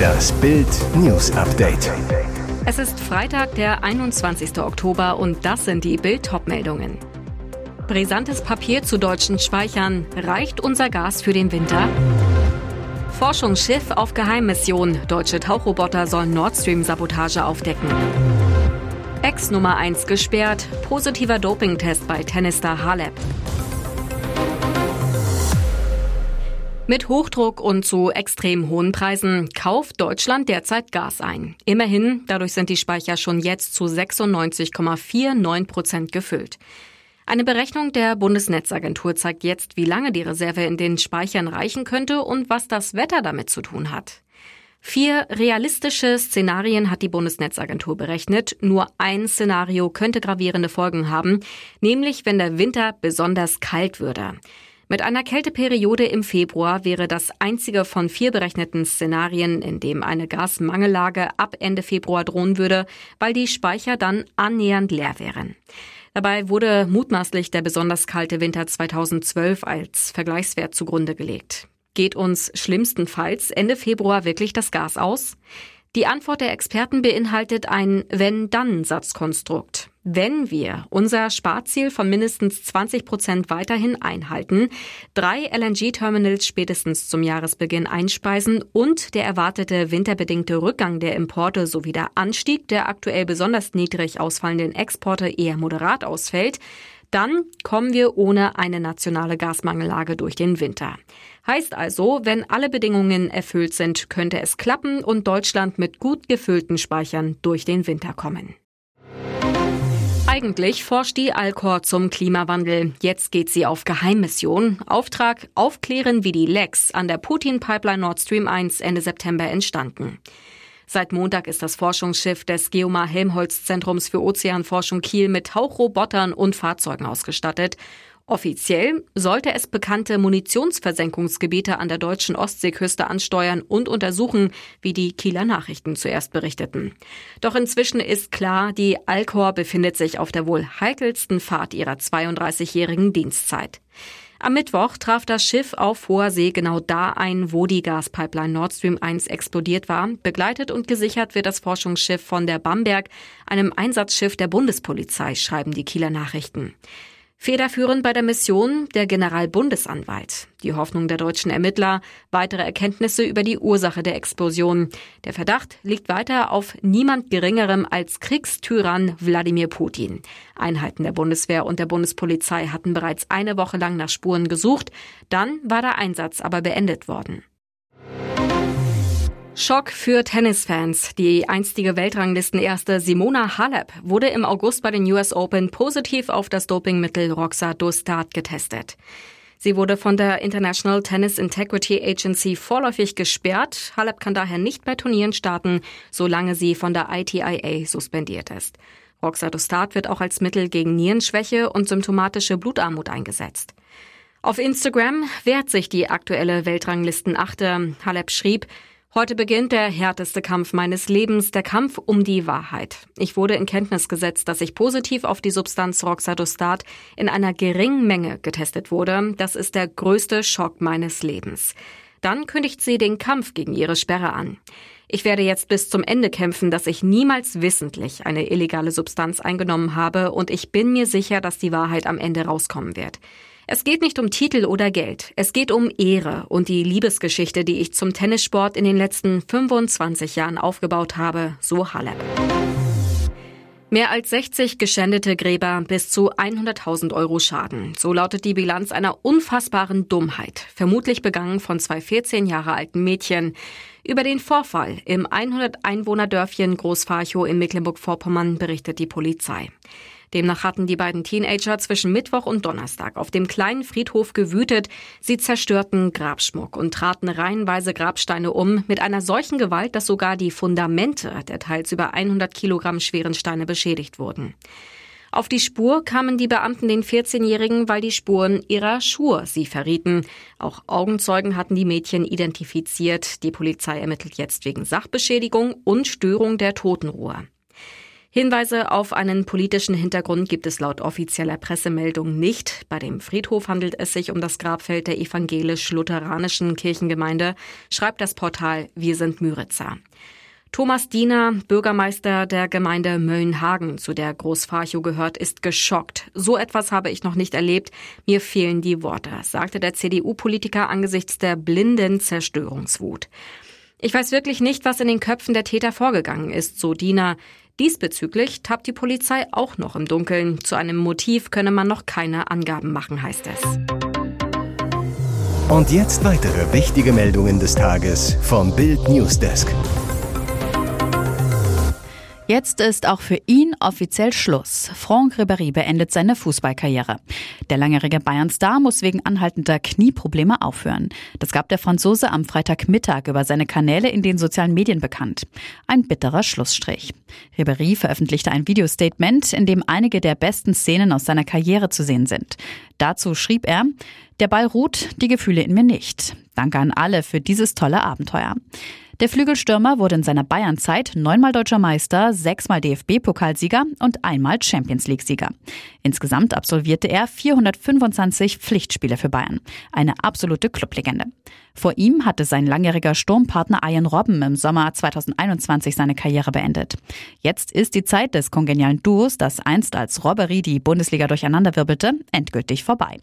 Das Bild News Update. Es ist Freitag, der 21. Oktober und das sind die Bild-Top-Meldungen. Brisantes Papier zu deutschen Speichern. Reicht unser Gas für den Winter? Forschungsschiff auf Geheimmission. Deutsche Tauchroboter sollen Nord Stream-Sabotage aufdecken. Ex Nummer 1 gesperrt. Positiver Dopingtest bei Tennisstar Halep. Mit Hochdruck und zu extrem hohen Preisen kauft Deutschland derzeit Gas ein. Immerhin, dadurch sind die Speicher schon jetzt zu 96,49 Prozent gefüllt. Eine Berechnung der Bundesnetzagentur zeigt jetzt, wie lange die Reserve in den Speichern reichen könnte und was das Wetter damit zu tun hat. Vier realistische Szenarien hat die Bundesnetzagentur berechnet. Nur ein Szenario könnte gravierende Folgen haben, nämlich wenn der Winter besonders kalt würde. Mit einer Kälteperiode im Februar wäre das einzige von vier berechneten Szenarien, in dem eine Gasmangellage ab Ende Februar drohen würde, weil die Speicher dann annähernd leer wären. Dabei wurde mutmaßlich der besonders kalte Winter 2012 als Vergleichswert zugrunde gelegt. Geht uns schlimmstenfalls Ende Februar wirklich das Gas aus? Die Antwort der Experten beinhaltet ein Wenn-Dann-Satzkonstrukt. Wenn wir unser Sparziel von mindestens 20 Prozent weiterhin einhalten, drei LNG-Terminals spätestens zum Jahresbeginn einspeisen und der erwartete winterbedingte Rückgang der Importe sowie der Anstieg der aktuell besonders niedrig ausfallenden Exporte eher moderat ausfällt, dann kommen wir ohne eine nationale Gasmangellage durch den Winter. Heißt also, wenn alle Bedingungen erfüllt sind, könnte es klappen und Deutschland mit gut gefüllten Speichern durch den Winter kommen. Eigentlich forscht die Alcor zum Klimawandel. Jetzt geht sie auf Geheimmission. Auftrag aufklären, wie die Lecks an der Putin-Pipeline Nord Stream 1 Ende September entstanden. Seit Montag ist das Forschungsschiff des Geomar Helmholtz Zentrums für Ozeanforschung Kiel mit Tauchrobotern und Fahrzeugen ausgestattet Offiziell sollte es bekannte Munitionsversenkungsgebiete an der deutschen Ostseeküste ansteuern und untersuchen, wie die Kieler Nachrichten zuerst berichteten. Doch inzwischen ist klar, die Alcor befindet sich auf der wohl heikelsten Fahrt ihrer 32-jährigen Dienstzeit. Am Mittwoch traf das Schiff auf hoher See genau da ein, wo die Gaspipeline Nord Stream 1 explodiert war. Begleitet und gesichert wird das Forschungsschiff von der Bamberg, einem Einsatzschiff der Bundespolizei, schreiben die Kieler Nachrichten. Federführend bei der Mission der Generalbundesanwalt. Die Hoffnung der deutschen Ermittler, weitere Erkenntnisse über die Ursache der Explosion. Der Verdacht liegt weiter auf niemand Geringerem als Kriegstyrann Wladimir Putin. Einheiten der Bundeswehr und der Bundespolizei hatten bereits eine Woche lang nach Spuren gesucht. Dann war der Einsatz aber beendet worden. Schock für Tennisfans. Die einstige Weltranglistenerste Simona Halep wurde im August bei den US Open positiv auf das Dopingmittel Roxadustat getestet. Sie wurde von der International Tennis Integrity Agency vorläufig gesperrt. Halep kann daher nicht bei Turnieren starten, solange sie von der ITIA suspendiert ist. Roxadustat wird auch als Mittel gegen Nierenschwäche und symptomatische Blutarmut eingesetzt. Auf Instagram wehrt sich die aktuelle Weltranglistenachte. Halep schrieb, Heute beginnt der härteste Kampf meines Lebens, der Kampf um die Wahrheit. Ich wurde in Kenntnis gesetzt, dass ich positiv auf die Substanz Roxadostat in einer geringen Menge getestet wurde. Das ist der größte Schock meines Lebens. Dann kündigt sie den Kampf gegen ihre Sperre an. Ich werde jetzt bis zum Ende kämpfen, dass ich niemals wissentlich eine illegale Substanz eingenommen habe und ich bin mir sicher, dass die Wahrheit am Ende rauskommen wird. Es geht nicht um Titel oder Geld. Es geht um Ehre und die Liebesgeschichte, die ich zum Tennissport in den letzten 25 Jahren aufgebaut habe, so Halep. Mehr als 60 geschändete Gräber bis zu 100.000 Euro Schaden. So lautet die Bilanz einer unfassbaren Dummheit, vermutlich begangen von zwei 14 Jahre alten Mädchen. Über den Vorfall im 100 Einwohner Dörfchen Großfarchow in Mecklenburg-Vorpommern berichtet die Polizei. Demnach hatten die beiden Teenager zwischen Mittwoch und Donnerstag auf dem kleinen Friedhof gewütet. Sie zerstörten Grabschmuck und traten reihenweise Grabsteine um mit einer solchen Gewalt, dass sogar die Fundamente der teils über 100 Kilogramm schweren Steine beschädigt wurden. Auf die Spur kamen die Beamten den 14-Jährigen, weil die Spuren ihrer Schuhe sie verrieten. Auch Augenzeugen hatten die Mädchen identifiziert. Die Polizei ermittelt jetzt wegen Sachbeschädigung und Störung der Totenruhe. Hinweise auf einen politischen Hintergrund gibt es laut offizieller Pressemeldung nicht. Bei dem Friedhof handelt es sich um das Grabfeld der evangelisch-lutheranischen Kirchengemeinde, schreibt das Portal Wir sind Müritzer. Thomas Diener, Bürgermeister der Gemeinde Möllnhagen, zu der Großfarchow gehört, ist geschockt. So etwas habe ich noch nicht erlebt. Mir fehlen die Worte, sagte der CDU-Politiker angesichts der blinden Zerstörungswut. Ich weiß wirklich nicht, was in den Köpfen der Täter vorgegangen ist, so Diener. Diesbezüglich tappt die Polizei auch noch im Dunkeln. Zu einem Motiv könne man noch keine Angaben machen, heißt es. Und jetzt weitere wichtige Meldungen des Tages vom Bild Newsdesk. Jetzt ist auch für ihn offiziell Schluss. Franck Ribéry beendet seine Fußballkarriere. Der langjährige Bayern-Star muss wegen anhaltender Knieprobleme aufhören. Das gab der Franzose am Freitagmittag über seine Kanäle in den sozialen Medien bekannt. Ein bitterer Schlussstrich. Ribéry veröffentlichte ein Videostatement, in dem einige der besten Szenen aus seiner Karriere zu sehen sind. Dazu schrieb er, der Ball ruht, die Gefühle in mir nicht. Danke an alle für dieses tolle Abenteuer. Der Flügelstürmer wurde in seiner Bayernzeit neunmal deutscher Meister, sechsmal DFB-Pokalsieger und einmal Champions League-Sieger. Insgesamt absolvierte er 425 Pflichtspiele für Bayern. Eine absolute Clublegende. Vor ihm hatte sein langjähriger Sturmpartner Ian Robben im Sommer 2021 seine Karriere beendet. Jetzt ist die Zeit des kongenialen Duos, das einst als Robbery die Bundesliga durcheinanderwirbelte, endgültig vorbei.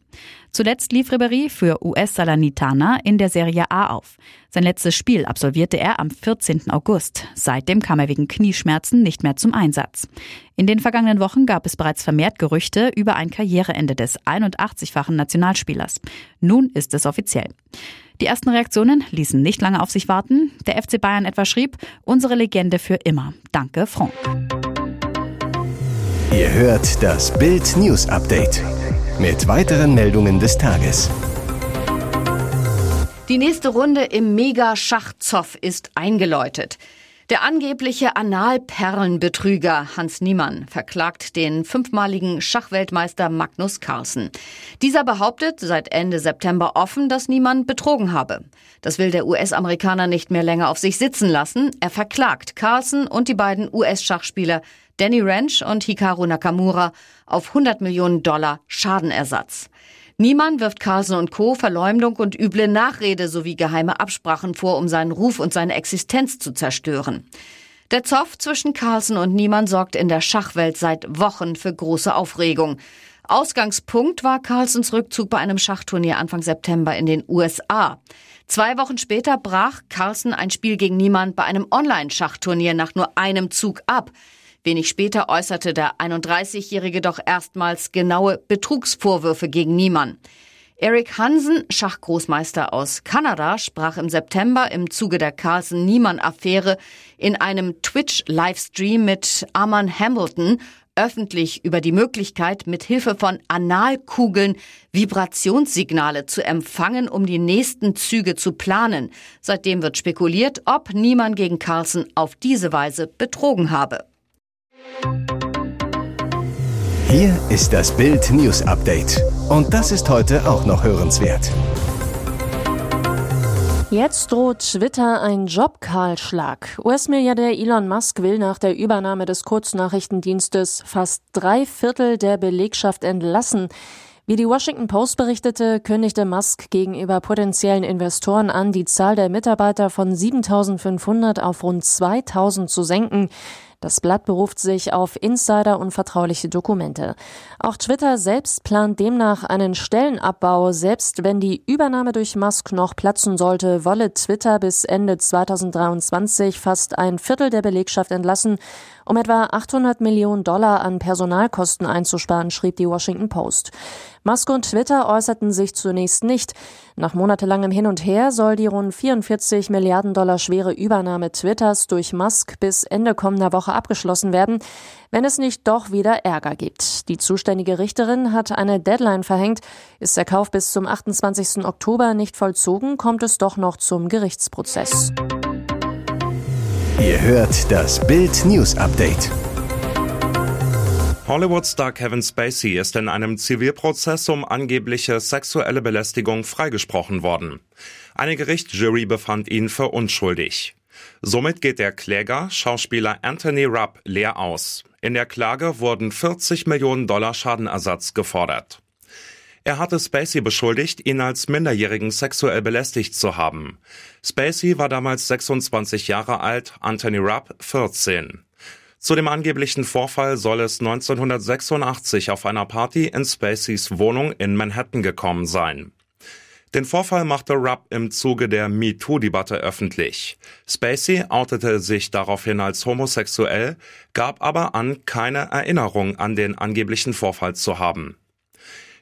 Zuletzt lief Ribéry für US Salernitana in der Serie A auf. Sein letztes Spiel absolvierte er am 14. August. Seitdem kam er wegen Knieschmerzen nicht mehr zum Einsatz. In den vergangenen Wochen gab es bereits vermehrt Gerüchte über ein Karriereende des 81-fachen Nationalspielers. Nun ist es offiziell. Die ersten Reaktionen ließen nicht lange auf sich warten. Der FC Bayern etwa schrieb, unsere Legende für immer. Danke, Franck. Ihr hört das Bild News Update mit weiteren Meldungen des Tages. Die nächste Runde im Mega-Schachzoff ist eingeläutet. Der angebliche Analperlenbetrüger Hans Niemann verklagt den fünfmaligen Schachweltmeister Magnus Carlsen. Dieser behauptet seit Ende September offen, dass Niemann betrogen habe. Das will der US-Amerikaner nicht mehr länger auf sich sitzen lassen. Er verklagt Carlsen und die beiden US-Schachspieler Danny Ranch und Hikaru Nakamura auf 100 Millionen Dollar Schadenersatz. Niemann wirft Carlsen und Co. Verleumdung und üble Nachrede sowie geheime Absprachen vor, um seinen Ruf und seine Existenz zu zerstören. Der Zoff zwischen Carlsen und Niemann sorgt in der Schachwelt seit Wochen für große Aufregung. Ausgangspunkt war Carlsens Rückzug bei einem Schachturnier Anfang September in den USA. Zwei Wochen später brach Carlsen ein Spiel gegen Niemann bei einem Online-Schachturnier nach nur einem Zug ab. Wenig später äußerte der 31-Jährige doch erstmals genaue Betrugsvorwürfe gegen Niemann. Eric Hansen, Schachgroßmeister aus Kanada, sprach im September im Zuge der Carlsen-Niemann-Affäre in einem Twitch-Livestream mit Arman Hamilton öffentlich über die Möglichkeit, mit Hilfe von Analkugeln Vibrationssignale zu empfangen, um die nächsten Züge zu planen. Seitdem wird spekuliert, ob Niemann gegen Carlsen auf diese Weise betrogen habe. Hier ist das Bild News Update. Und das ist heute auch noch hörenswert. Jetzt droht Twitter ein Jobkahlschlag. US-Milliardär Elon Musk will nach der Übernahme des Kurznachrichtendienstes fast drei Viertel der Belegschaft entlassen. Wie die Washington Post berichtete, kündigte Musk gegenüber potenziellen Investoren an, die Zahl der Mitarbeiter von 7500 auf rund 2000 zu senken. Das Blatt beruft sich auf Insider und vertrauliche Dokumente. Auch Twitter selbst plant demnach einen Stellenabbau. Selbst wenn die Übernahme durch Musk noch platzen sollte, wolle Twitter bis Ende 2023 fast ein Viertel der Belegschaft entlassen, um etwa 800 Millionen Dollar an Personalkosten einzusparen, schrieb die Washington Post. Musk und Twitter äußerten sich zunächst nicht. Nach monatelangem Hin und Her soll die rund 44 Milliarden Dollar schwere Übernahme Twitters durch Musk bis Ende kommender Woche abgeschlossen werden, wenn es nicht doch wieder Ärger gibt. Die zuständige Richterin hat eine Deadline verhängt. Ist der Kauf bis zum 28. Oktober nicht vollzogen, kommt es doch noch zum Gerichtsprozess. Ihr hört das Bild News Update. Hollywood-Star Kevin Spacey ist in einem Zivilprozess um angebliche sexuelle Belästigung freigesprochen worden. Eine Gerichtsjury befand ihn für unschuldig. Somit geht der Kläger, Schauspieler Anthony Rupp, leer aus. In der Klage wurden 40 Millionen Dollar Schadenersatz gefordert. Er hatte Spacey beschuldigt, ihn als Minderjährigen sexuell belästigt zu haben. Spacey war damals 26 Jahre alt, Anthony Rupp 14. Zu dem angeblichen Vorfall soll es 1986 auf einer Party in Spaceys Wohnung in Manhattan gekommen sein. Den Vorfall machte Rupp im Zuge der MeToo-Debatte öffentlich. Spacey outete sich daraufhin als homosexuell, gab aber an, keine Erinnerung an den angeblichen Vorfall zu haben.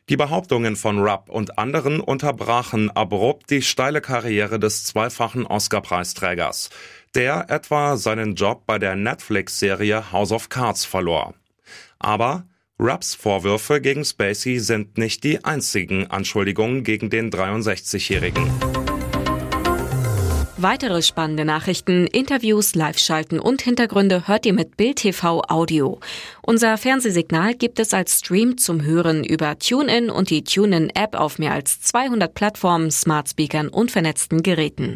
Die Behauptungen von Rupp und anderen unterbrachen abrupt die steile Karriere des zweifachen Oscar-Preisträgers, der etwa seinen Job bei der Netflix-Serie House of Cards verlor. Aber Rupps Vorwürfe gegen Spacey sind nicht die einzigen Anschuldigungen gegen den 63-Jährigen. Weitere spannende Nachrichten, Interviews, Live-Schalten und Hintergründe hört ihr mit Bild TV Audio. Unser Fernsehsignal gibt es als Stream zum Hören über TuneIn und die TuneIn-App auf mehr als 200 Plattformen, Smart Speakern und vernetzten Geräten.